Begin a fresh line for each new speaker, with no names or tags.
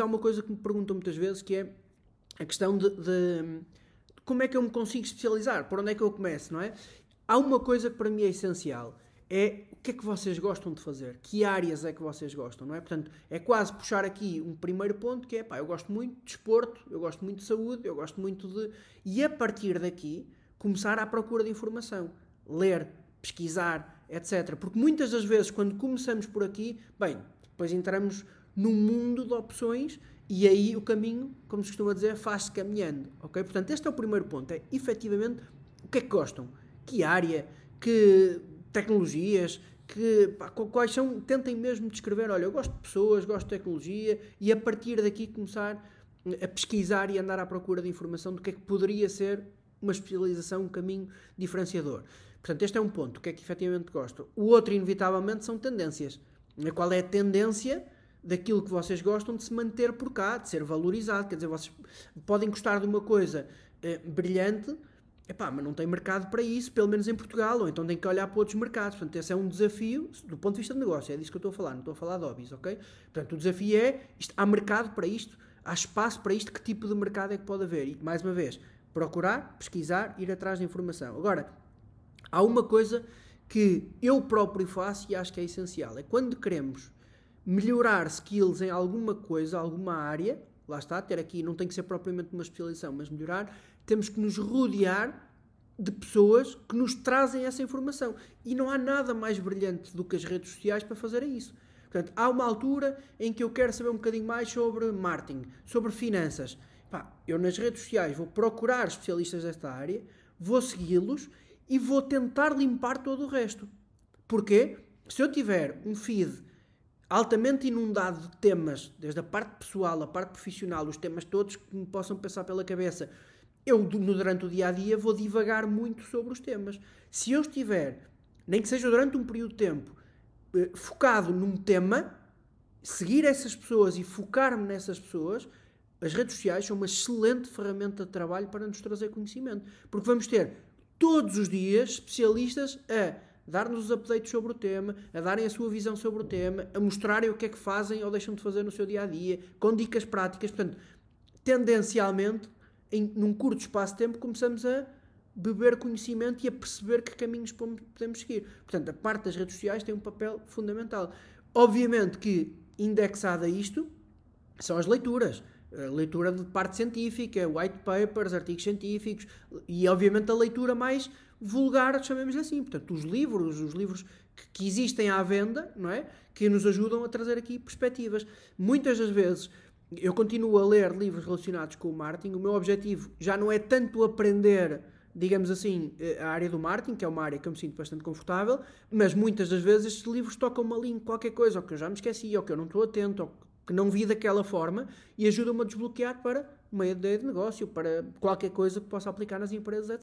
há uma coisa que me perguntam muitas vezes que é a questão de, de, como é que eu me consigo especializar, por onde é que eu começo, não é? Há uma coisa que para mim é essencial, é o que é que vocês gostam de fazer, que áreas é que vocês gostam, não é? Portanto, é quase puxar aqui um primeiro ponto que é, pá, eu gosto muito de desporto, eu gosto muito de saúde, eu gosto muito de... E a partir daqui, começar à procura de informação, ler, pesquisar, etc. Porque muitas das vezes, quando começamos por aqui, bem, depois entramos num mundo de opções e aí o caminho, como se costuma dizer, faz-se caminhando. ok? Portanto, este é o primeiro ponto: é efetivamente o que é que gostam, que área, que tecnologias, que, pá, quais são. Tentem mesmo descrever: olha, eu gosto de pessoas, gosto de tecnologia, e a partir daqui começar a pesquisar e andar à procura de informação do que é que poderia ser uma especialização, um caminho diferenciador. Portanto, este é um ponto, o que é que efetivamente gostam. O outro, inevitavelmente, são tendências. Qual é a tendência daquilo que vocês gostam de se manter por cá, de ser valorizado. Quer dizer, vocês podem gostar de uma coisa eh, brilhante, epá, mas não tem mercado para isso, pelo menos em Portugal, ou então tem que olhar para outros mercados. Portanto, esse é um desafio do ponto de vista de negócio, é disso que eu estou a falar, não estou a falar de hobbies, ok? Portanto, o desafio é, isto, há mercado para isto, há espaço para isto, que tipo de mercado é que pode haver? E, mais uma vez, procurar, pesquisar, ir atrás de informação. Agora, há uma coisa que eu próprio faço e acho que é essencial, é quando queremos melhorar skills em alguma coisa, alguma área, lá está, ter aqui, não tem que ser propriamente uma especialização, mas melhorar, temos que nos rodear de pessoas que nos trazem essa informação. E não há nada mais brilhante do que as redes sociais para fazer isso. Portanto, há uma altura em que eu quero saber um bocadinho mais sobre marketing, sobre finanças. Pá, eu nas redes sociais vou procurar especialistas desta área, vou segui-los e vou tentar limpar todo o resto. Porquê? Se eu tiver um feed altamente inundado de temas, desde a parte pessoal, a parte profissional, os temas todos que me possam passar pela cabeça, eu durante o dia a dia vou divagar muito sobre os temas. Se eu estiver, nem que seja durante um período de tempo, eh, focado num tema, seguir essas pessoas e focar-me nessas pessoas, as redes sociais são uma excelente ferramenta de trabalho para nos trazer conhecimento. Porque vamos ter todos os dias especialistas a dar-nos os updates sobre o tema, a darem a sua visão sobre o tema, a mostrarem o que é que fazem ou deixam de fazer no seu dia a dia, com dicas práticas. Portanto, tendencialmente, em, num curto espaço de tempo, começamos a beber conhecimento e a perceber que caminhos podemos seguir. Portanto, a parte das redes sociais tem um papel fundamental. Obviamente que, indexado a isto, são as leituras. A leitura de parte científica, white papers, artigos científicos e, obviamente, a leitura mais vulgar, chamemos assim. Portanto, os livros, os livros que, que, existem à venda, não é? Que nos ajudam a trazer aqui perspectivas. Muitas das vezes eu continuo a ler livros relacionados com o marketing. O meu objetivo já não é tanto aprender, digamos assim, a área do marketing, que é uma área que eu me sinto bastante confortável, mas muitas das vezes estes livros tocam-me ali em qualquer coisa, ou que eu já me esqueci, ou que eu não estou atento, ou que não vi daquela forma, e ajudam-me a desbloquear para uma ideia de negócio, para qualquer coisa que possa aplicar nas empresas,